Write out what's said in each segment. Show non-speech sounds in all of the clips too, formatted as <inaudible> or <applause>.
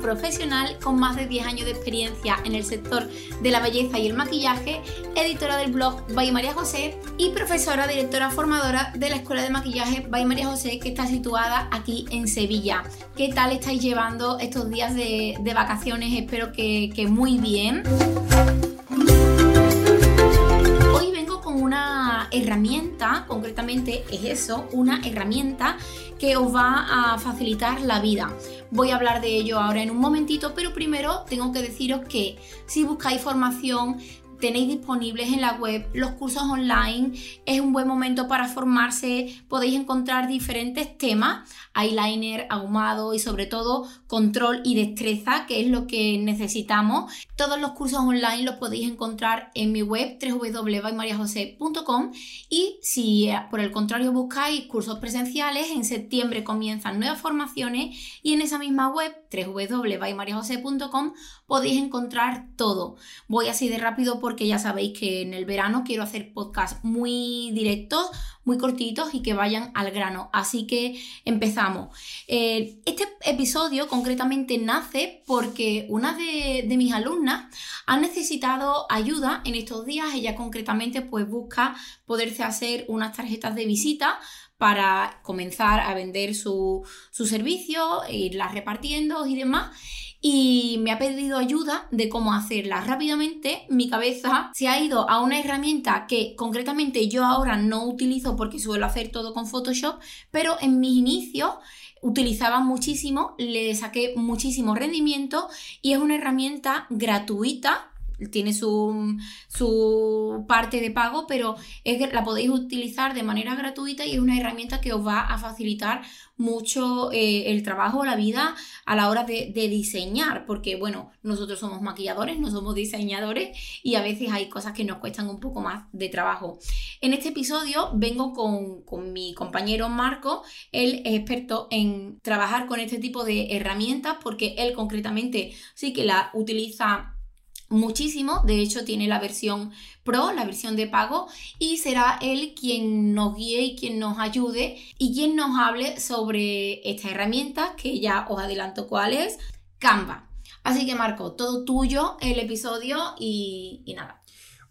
profesional con más de 10 años de experiencia en el sector de la belleza y el maquillaje, editora del blog By María José y profesora directora formadora de la Escuela de Maquillaje By María José que está situada aquí en Sevilla. ¿Qué tal estáis llevando estos días de, vacaciones? Espero que muy bien. Herramienta, concretamente es eso, una herramienta que os va a facilitar la vida. Voy a hablar de ello ahora en un momentito, pero primero tengo que deciros que si buscáis formación tenéis disponibles en la web los cursos online, es un buen momento para formarse, podéis encontrar diferentes temas, eyeliner, ahumado y sobre todo control y destreza, que es lo que necesitamos. Todos los cursos online los podéis encontrar en mi web www.mariajose.com y si eh, por el contrario buscáis cursos presenciales, en septiembre comienzan nuevas formaciones y en esa misma web www.mariajose.com podéis encontrar todo. Voy así de rápido porque ya sabéis que en el verano quiero hacer podcasts muy directos, muy cortitos y que vayan al grano. Así que empezamos. Eh, este episodio concretamente nace porque una de, mis alumnas ha necesitado ayuda en estos días. Ella concretamente pues busca poderse hacer unas tarjetas de visita para comenzar a vender su, su servicio, irlas repartiendo y demás y me ha pedido ayuda de cómo hacerla rápidamente. Mi cabeza se ha ido a una herramienta que concretamente yo ahora no utilizo porque suelo hacer todo con Photoshop, pero en mis inicios utilizaba muchísimo, le saqué muchísimo rendimiento y es una herramienta gratuita tiene su, su, parte de pago, pero es que la podéis utilizar de manera gratuita y es una herramienta que os va a facilitar mucho eh, el trabajo, la vida a la hora de, diseñar, porque bueno, nosotros somos maquilladores, no somos diseñadores y a veces hay cosas que nos cuestan un poco más de trabajo. En este episodio vengo con, con mi compañero Marco, él es experto en trabajar con este tipo de herramientas porque él concretamente sí que la utiliza muchísimo, de hecho tiene la versión Pro, la versión de pago, y será él quien nos guíe y quien nos ayude y quien nos hable sobre esta herramienta que ya os adelanto cuál es, Canva. Así que Marco, todo tuyo el episodio y, y nada.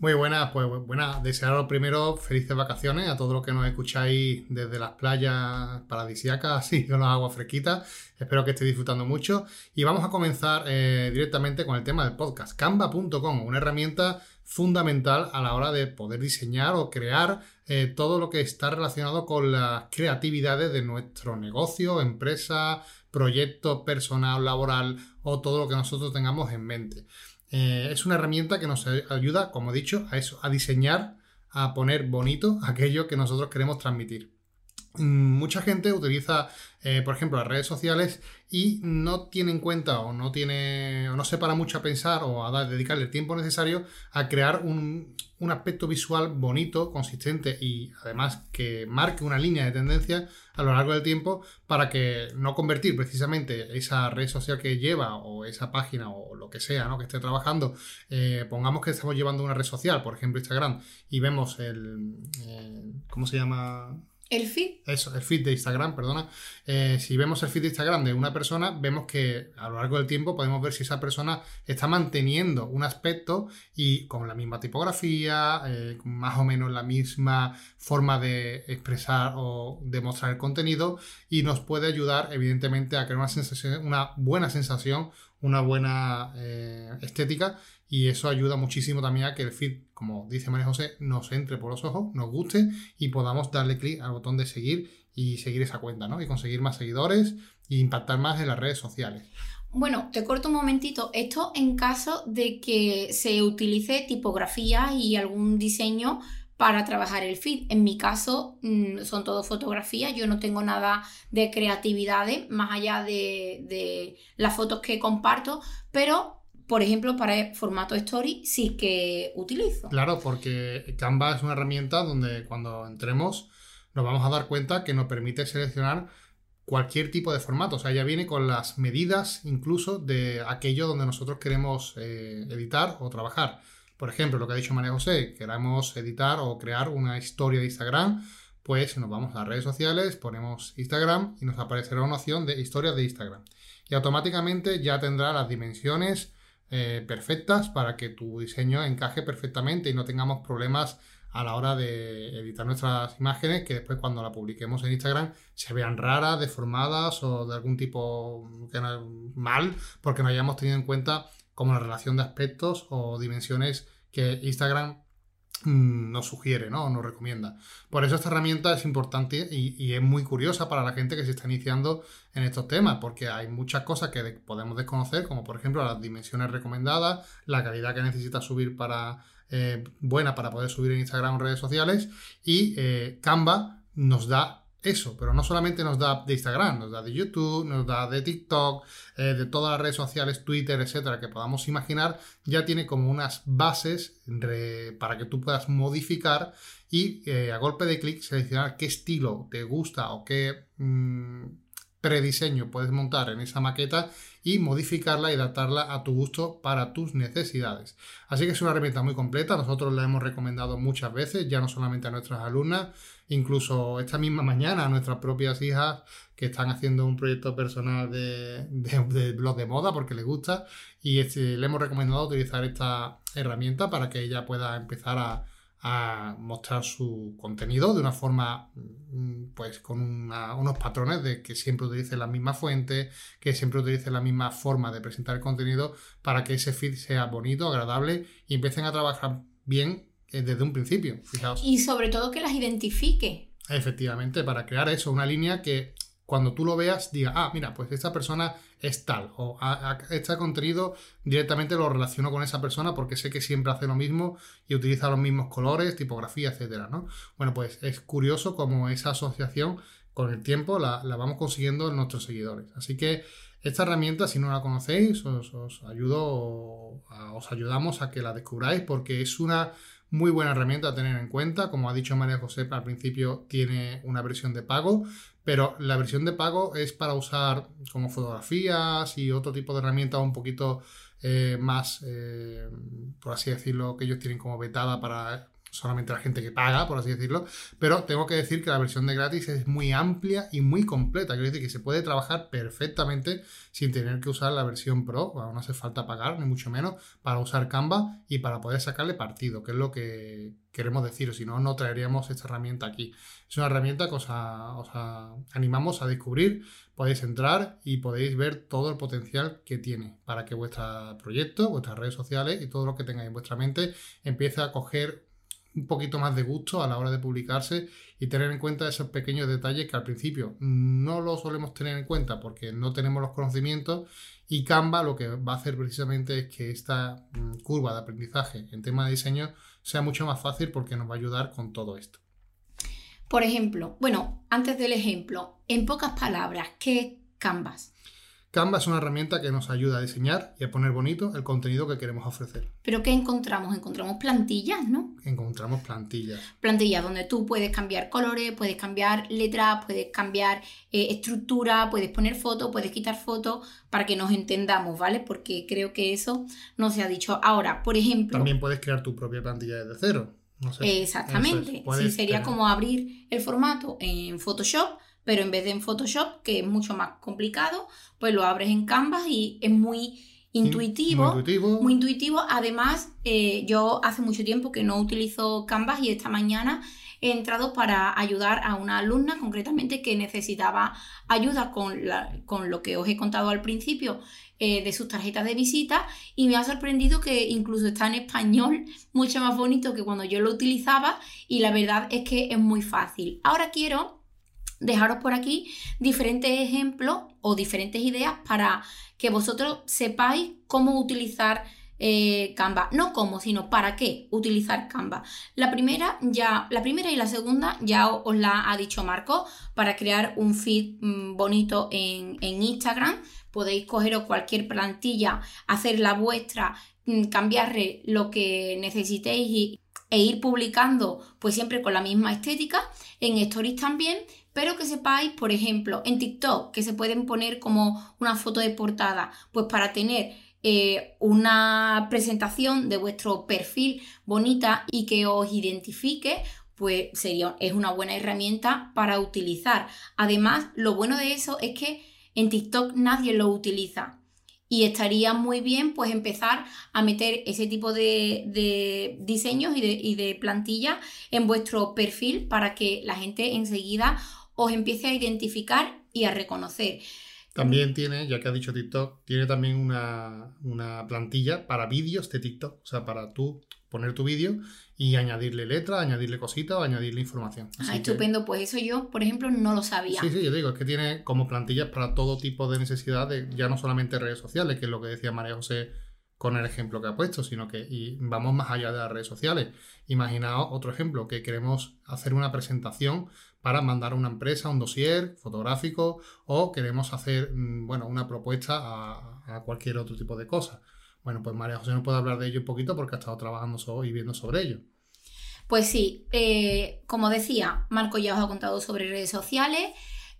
Muy buenas, pues buena, desearos primero felices vacaciones a todos los que nos escucháis desde las playas paradisíacas <laughs> y con las aguas fresquitas. Espero que estéis disfrutando mucho. Y vamos a comenzar eh, directamente con el tema del podcast. Canva.com, una herramienta fundamental a la hora de poder diseñar o crear eh, todo lo que está relacionado con las creatividades de nuestro negocio, empresa, proyecto personal, laboral o todo lo que nosotros tengamos en mente. Eh, es una herramienta que nos ayuda, como he dicho, a eso, a diseñar, a poner bonito <laughs> aquello que nosotros queremos transmitir. Mm, mucha gente utiliza, eh, por ejemplo, las redes sociales y no tiene en cuenta o no tiene o no se para mucho a pensar o a dedicarle el tiempo necesario a crear un, aspecto visual bonito, consistente y además que marque una línea de tendencia a lo largo del tiempo para que no convertir precisamente esa red social que lleva o esa página o lo que sea ¿no? que esté trabajando, eh, pongamos que estamos llevando una red social, por ejemplo Instagram, y vemos el, eh, ¿cómo se llama? El feed. Eso, el feed de Instagram, perdona. Eh, si vemos el feed de Instagram de una persona, vemos que a lo largo del tiempo podemos ver si esa persona está manteniendo un aspecto y con la misma tipografía, eh, más o menos la misma forma de expresar o demostrar el contenido y nos puede ayudar, evidentemente, a crear una sensación, una buena sensación, una buena eh, estética y eso ayuda muchísimo también a que el feed, como dice María José, nos entre por los ojos, nos guste y podamos darle clic al botón de seguir y seguir esa cuenta, ¿no? Y conseguir más seguidores e impactar más en las redes sociales. Bueno, te corto un momentito. Esto en caso de que se utilice tipografía y algún diseño para trabajar el feed. En mi caso mm, son todo fotografías, yo no tengo nada de creatividades más allá de, las fotos que comparto, pero por ejemplo, para el formato story sí que utilizo. Claro, porque Canva es una herramienta donde cuando entremos nos vamos a dar cuenta que nos permite seleccionar cualquier tipo de formato. O sea, ya viene con las medidas incluso de aquello donde nosotros queremos eh, editar o trabajar. Por ejemplo, lo que ha dicho María José, queramos editar o crear una historia de Instagram, pues nos vamos a redes sociales, ponemos Instagram y nos aparecerá una opción de historias de Instagram. Y automáticamente ya tendrá las dimensiones eh, perfectas para que tu diseño encaje perfectamente y no tengamos problemas a la hora de editar nuestras imágenes que después cuando la publiquemos en Instagram se vean raras, deformadas o de algún tipo mal porque no hayamos tenido en cuenta como la relación de aspectos o dimensiones que Instagram mm, nos sugiere, ¿no? O nos recomienda. Por eso esta herramienta es importante y, es muy curiosa para la gente que se está iniciando en estos temas, porque hay muchas cosas que podemos desconocer, como por ejemplo las dimensiones recomendadas, la calidad que necesita subir para eh, buena para poder subir en Instagram o redes sociales, y eh, Canva nos da eso, pero no solamente nos da de Instagram, nos da de YouTube, nos da de TikTok, eh, de todas las redes sociales, Twitter, etcétera, que podamos imaginar, ya tiene como unas bases para que tú puedas modificar y eh, a golpe de clic seleccionar qué estilo te gusta o qué mm, prediseño puedes montar en esa maqueta y modificarla y adaptarla a tu gusto para tus necesidades. Así que es una herramienta muy completa, nosotros la hemos recomendado muchas veces, ya no solamente a nuestras alumnas, incluso esta misma mañana nuestras propias hijas que están haciendo un proyecto personal de, blog de moda porque les gusta y este, le hemos recomendado utilizar esta herramienta para que ella pueda empezar a, mostrar su contenido de una forma, mm, pues con unos patrones de que siempre utilice la misma fuente, que siempre utilice la misma forma de presentar el contenido para que ese feed sea bonito, agradable y empiecen a trabajar bien desde un principio, fijaos. Y sobre todo que las identifique. Efectivamente, para crear eso, una línea que cuando tú lo veas diga, ah, mira, pues esta persona es tal, o este contenido directamente lo relaciono con esa persona porque sé que siempre hace lo mismo y utiliza los mismos colores, tipografía, etcétera, ¿no? Bueno, pues es curioso cómo esa asociación con el tiempo la, vamos consiguiendo en nuestros seguidores. Así que esta herramienta, si no la conocéis, os, os ayudo, os ayudamos a que la descubráis porque es una muy buena herramienta a tener en cuenta. Como ha dicho María José, al principio tiene una versión de pago, pero la versión de pago es para usar como fotografías y otro tipo de herramientas un poquito eh, más, eh, por así decirlo, que ellos tienen como vetada para solamente la gente que paga, por así decirlo, pero tengo que decir que la versión de gratis es muy amplia y muy completa, quiero decir que se puede trabajar perfectamente sin tener que usar la versión Pro, no hace falta pagar, ni mucho menos, para usar Canva y para poder sacarle partido, que es lo que queremos decir, si no, no traeríamos esta herramienta aquí. Es una herramienta que os, animamos a descubrir, podéis entrar y podéis ver todo el potencial que tiene para que vuestro proyecto, vuestras redes sociales y todo lo que tengáis en vuestra mente empiece a coger un poquito más de gusto a la hora de publicarse y tener en cuenta esos pequeños detalles que al principio no lo solemos tener en cuenta porque no tenemos los conocimientos y Canva lo que va a hacer precisamente es que esta mm, curva de aprendizaje en tema de diseño sea mucho más fácil porque nos va a ayudar con todo esto. Por ejemplo, bueno, antes del ejemplo, en pocas palabras, ¿qué es Canvas? Canva es una herramienta que nos ayuda a diseñar y a poner bonito el contenido que queremos ofrecer. ¿Pero qué encontramos? Encontramos plantillas, ¿no? Encontramos plantillas. Plantillas donde tú puedes cambiar colores, puedes cambiar letras, puedes cambiar eh, estructura, puedes poner fotos, puedes quitar fotos para que nos entendamos, ¿vale? Porque creo que eso no se ha dicho. Ahora, por ejemplo... También puedes crear tu propia plantilla desde cero. Exactamente. Sí, sería como abrir el formato en Photoshop pero en vez de en Photoshop, que es mucho más complicado, pues lo abres en Canvas y es muy intuitivo. Muy intuitivo. Muy intuitivo. Además, eh, yo hace mucho tiempo que no utilizo Canvas y esta mañana he entrado para ayudar a una alumna concretamente que necesitaba ayuda con, con lo que os he contado al principio eh, de sus tarjetas de visita y me ha sorprendido que incluso está en español mucho más bonito que cuando yo lo utilizaba y la verdad es que es muy fácil. Ahora quiero dejaros por aquí diferentes ejemplos o diferentes ideas para que vosotros sepáis cómo utilizar eh, Canva. No cómo, sino para qué utilizar Canva. La primera, ya, la primera y la segunda ya os la ha dicho Marco para crear un feed mm, bonito en, Instagram. Podéis cogeros cualquier plantilla, hacer la vuestra, mm, cambiarle lo que necesitéis e ir publicando pues siempre con la misma estética. En Stories también pero que sepáis, por ejemplo, en TikTok, que se pueden poner como una foto de portada, pues para tener eh, una presentación de vuestro perfil bonita y que os identifique, pues sería, es una buena herramienta para utilizar. Además, lo bueno de eso es que en TikTok nadie lo utiliza. Y estaría muy bien pues empezar a meter ese tipo de, diseños y de, y de plantilla en vuestro perfil para que la gente enseguida os empiece a identificar y a reconocer. También tiene, ya que ha dicho TikTok, tiene también una, plantilla para vídeos de TikTok. O sea, para tú poner tu vídeo y añadirle letra, añadirle cositas añadirle información. ah, estupendo. Pues eso yo, por ejemplo, no lo sabía. Sí, sí, yo digo, es que tiene como plantillas para todo tipo de necesidades, ya no solamente redes sociales, que es lo que decía María José con el ejemplo que ha puesto, sino que y vamos más allá de las redes sociales. Imaginaos otro ejemplo, que queremos hacer una presentación para mandar a una empresa un dossier fotográfico o queremos hacer mm, bueno, una propuesta a, cualquier otro tipo de cosa. Bueno, pues María José nos puede hablar de ello un poquito porque ha estado trabajando y viendo sobre ello. Pues sí, eh, como decía, Marco ya os ha contado sobre redes sociales.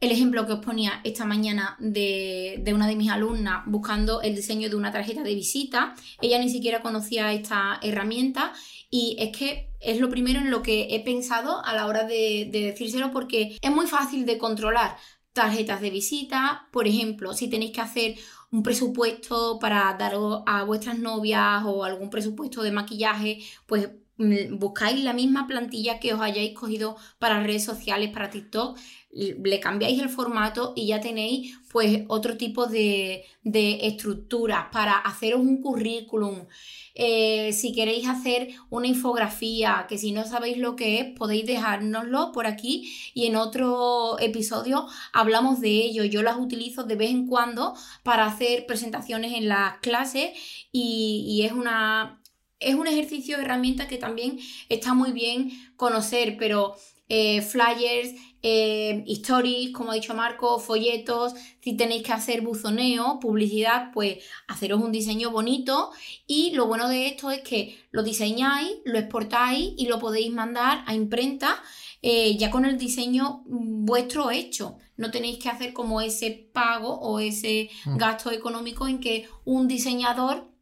El ejemplo que os ponía esta mañana de, de, una de mis alumnas buscando el diseño de una tarjeta de visita, ella ni siquiera conocía esta herramienta y es que es lo primero en lo que he pensado a la hora de, decírselo porque es muy fácil de controlar tarjetas de visita, por ejemplo, si tenéis que hacer un presupuesto para dar a vuestras novias o algún presupuesto de maquillaje, pues buscáis la misma plantilla que os hayáis cogido para redes sociales, para TikTok, le cambiáis el formato y ya tenéis pues otro tipo de, de estructuras para haceros un currículum. Eh, si queréis hacer una infografía, que si no sabéis lo que es, podéis dejárnoslo por aquí y en otro episodio hablamos de ello. Yo las utilizo de vez en cuando para hacer presentaciones en las clases y, es una... Es un ejercicio de herramienta que también está muy bien conocer, pero eh, flyers, eh, stories, como ha dicho Marco, folletos, si tenéis que hacer buzoneo, publicidad, pues haceros un diseño bonito y lo bueno de esto es que lo diseñáis, lo exportáis y lo podéis mandar a imprenta eh, ya con el diseño vuestro hecho. No tenéis que hacer como ese pago o ese mm. gasto económico en que un diseñador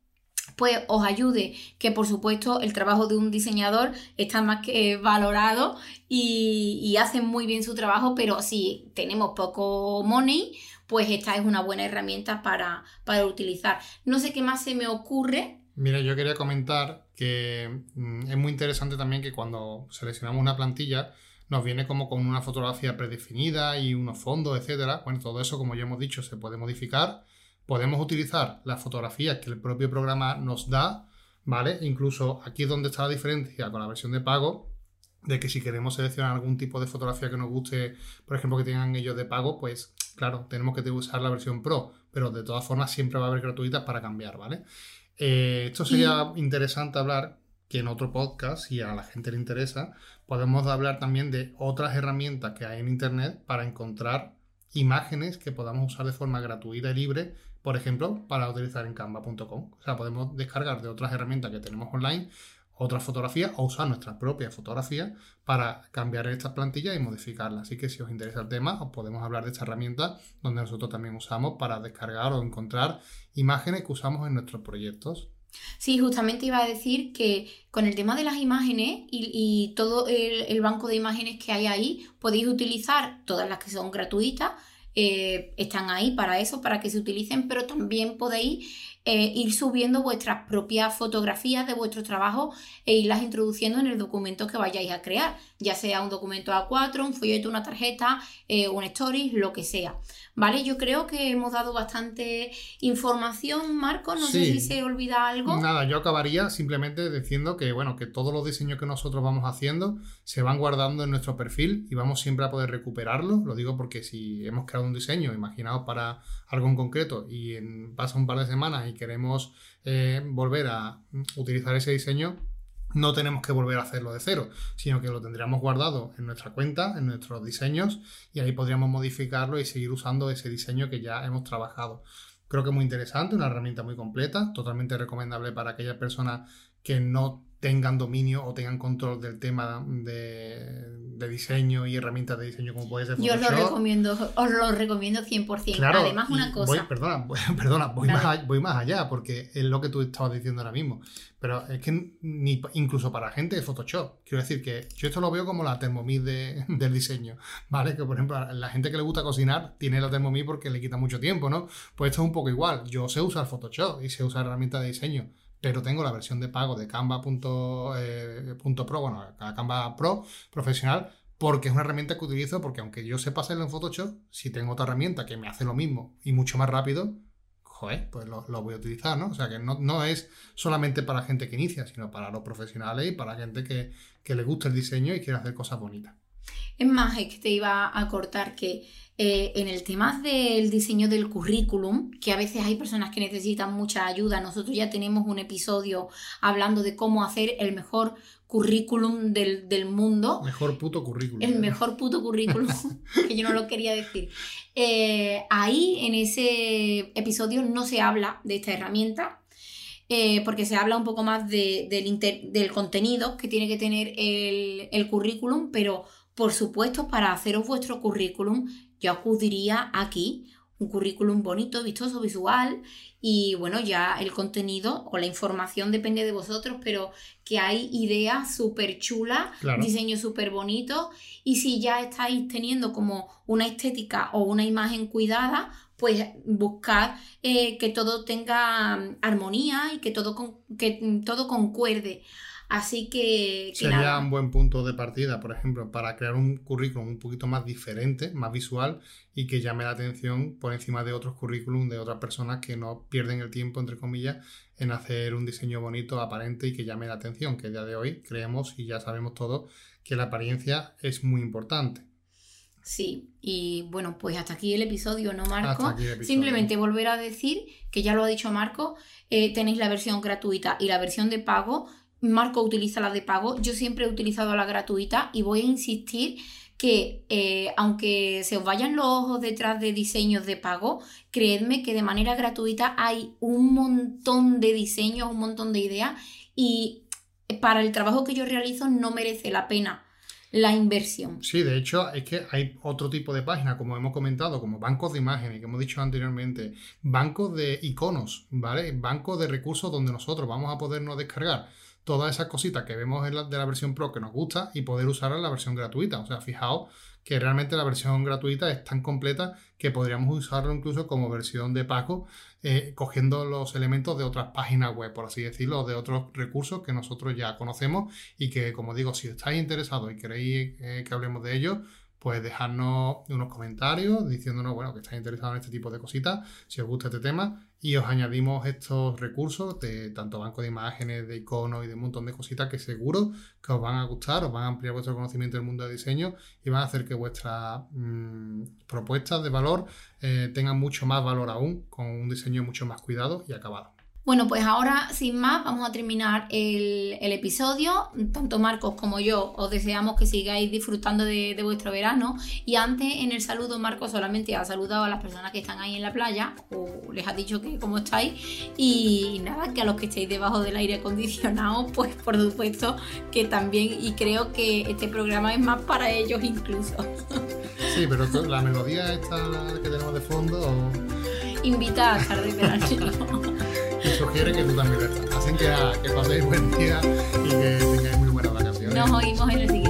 pues os ayude, que por supuesto el trabajo de un diseñador está más que valorado y, y hacen muy bien su trabajo, pero si tenemos poco money, pues esta es una buena herramienta para, para utilizar. No sé qué más se me ocurre. Mira, yo quería comentar que mm, es muy interesante también que cuando seleccionamos una plantilla nos viene como con una fotografía predefinida y unos fondos, etcétera. Bueno, todo eso, como ya hemos dicho, se puede modificar podemos utilizar las fotografías que el propio programa nos da, ¿vale? Incluso aquí es donde está la diferencia con la versión de pago, de que si queremos seleccionar algún tipo de fotografía que nos guste, por ejemplo, que tengan ellos de pago, pues claro, tenemos que usar la versión Pro, pero de todas formas siempre va a haber gratuitas para cambiar, ¿vale? Eh, esto sería interesante hablar que en otro podcast, si a la gente le interesa, podemos hablar también de otras herramientas que hay en Internet para encontrar imágenes que podamos usar de forma gratuita y libre por ejemplo, para utilizar en canva.com. O sea, podemos descargar de otras herramientas que tenemos online otras fotografías o usar nuestra propia fotografía para cambiar estas plantillas y modificarlas. Así que si os interesa el tema, os podemos hablar de esta herramienta donde nosotros también usamos para descargar o encontrar imágenes que usamos en nuestros proyectos. Sí, justamente iba a decir que con el tema de las imágenes y, todo el banco de imágenes que hay ahí, podéis utilizar todas las que son gratuitas eh, están ahí para eso, para que se utilicen, pero también podéis eh, ir subiendo vuestras propias fotografías de vuestro trabajo e irlas introduciendo en el documento que vayáis a crear, ya sea un documento A4, un folleto, una tarjeta, eh, un stories, lo que sea. ¿Vale? Yo creo que hemos dado bastante información, Marco. No sé si se olvida algo. Nada, yo acabaría simplemente diciendo que, bueno, que todos los diseños que nosotros vamos haciendo se van guardando en nuestro perfil y vamos siempre a poder recuperarlo. Lo digo porque si hemos creado un diseño imaginado para algo en concreto y en, pasa un par de semanas y queremos eh, volver a utilizar ese diseño, no tenemos que volver a hacerlo de cero, sino que lo tendríamos guardado en nuestra cuenta, en nuestros diseños, y ahí podríamos modificarlo y seguir usando ese diseño que ya hemos trabajado. Creo que es muy interesante, una herramienta muy completa, totalmente recomendable para aquellas personas que no tengan dominio o tengan control del tema de, diseño y herramientas de diseño como puede ser Yo os lo recomiendo, os lo recomiendo 100%. Además, una cosa... perdona, <laughs> perdona voy, más, voy más allá porque es lo que tú estabas diciendo ahora mismo. Pero es que ni, incluso para gente de Photoshop, quiero decir que yo esto lo veo como la Thermomix de, <laughs> del diseño, ¿vale? Que por ejemplo, la gente que le gusta cocinar tiene la Thermomix porque le quita mucho tiempo, ¿no? Pues esto es un poco igual. Yo sé usar Photoshop y sé usar herramientas de diseño pero tengo la versión de pago de Canva.pro, eh, bueno, Canva Pro profesional, porque es una herramienta que utilizo, porque aunque yo sepa hacerlo en Photoshop, si tengo otra herramienta que me hace lo mismo y mucho más rápido, joder, pues lo, voy a utilizar, ¿no? O sea que no, es solamente para gente que inicia, sino para los profesionales y para gente que, que le gusta el diseño y quiere hacer cosas bonitas. Es más, es que te iba a cortar que eh, en el tema del diseño del currículum, que a veces hay personas que necesitan mucha ayuda, nosotros ya tenemos un episodio hablando de cómo hacer el mejor currículum del, mundo. Mejor puto currículum. El mejor puto currículum, <laughs> que yo no lo quería decir. Eh, ahí, en ese episodio, no se habla de esta herramienta, eh, porque se habla un poco más del, del, contenido que tiene que tener el, el currículum, pero por supuesto, para haceros vuestro currículum yo acudiría aquí, un currículum bonito, vistoso, visual y bueno, ya el contenido o la información depende de vosotros, pero que hay ideas súper chulas, diseño súper bonito y si ya estáis teniendo como una estética o una imagen cuidada, pues buscad eh, que todo tenga mm, armonía y que todo, que mm, todo concuerde. Así que... Sería un buen punto de partida, por ejemplo, para crear un currículum un poquito más diferente, más visual y que llame la atención por encima de otros currículum de otras personas que no pierden el tiempo, entre comillas, en hacer un diseño bonito, aparente y que llame la atención, que a día de hoy creemos y ya sabemos todos que la apariencia es muy importante. Sí, y bueno, pues hasta aquí el episodio, ¿no, Marco? Simplemente volver a decir, que ya lo ha dicho Marco, eh, tenéis la versión gratuita y la versión de pago Marco utiliza la de pago, yo siempre he utilizado la gratuita y voy a insistir que eh, aunque se os vayan los ojos detrás de diseños de pago, creedme que de manera gratuita hay un montón de diseños, un montón de ideas y para el trabajo que yo realizo no merece la pena la inversión. Sí, de hecho es que hay otro tipo de páginas, como hemos comentado, como bancos de imágenes, que hemos dicho anteriormente, bancos de iconos, ¿vale? Bancos de recursos donde nosotros vamos a podernos descargar todas esas cositas que vemos en de la versión Pro que nos gusta y poder usarla en la versión gratuita. O sea, fijaos que realmente la versión gratuita es tan completa que podríamos usarlo incluso como versión de pago, eh, cogiendo los elementos de otras páginas web, por así decirlo, de otros recursos que nosotros ya conocemos y que, como digo, si estáis interesados y queréis eh, que hablemos de ellos, pues dejarnos unos comentarios diciéndonos, bueno, que estáis interesados en este tipo de cositas, si os gusta este tema, y os añadimos estos recursos de tanto banco de imágenes, de iconos y de un montón de cositas que seguro que os van a gustar, os van a ampliar vuestro conocimiento del mundo de diseño y van a hacer que vuestras mm, propuestas de valor eh, tengan mucho más valor aún, con un diseño mucho más cuidado y acabado. Bueno, pues ahora, sin más, vamos a terminar el, episodio. Tanto Marcos como yo os deseamos que sigáis disfrutando de, vuestro verano. Y antes, en el saludo, Marcos solamente ha saludado a las personas que están ahí en la playa, o les ha dicho que cómo estáis. Y nada, que a los que estéis debajo del aire acondicionado, <laughs> pues por supuesto que también, y creo que este programa es más para ellos incluso. Sí, pero la melodía esta que tenemos de fondo... Invita a estar de verano. <laughs> te sugiere que tú también lo estás. Así que, que paséis buen día y que tengáis muy buenas vacaciones. Nos oímos en el siguiente.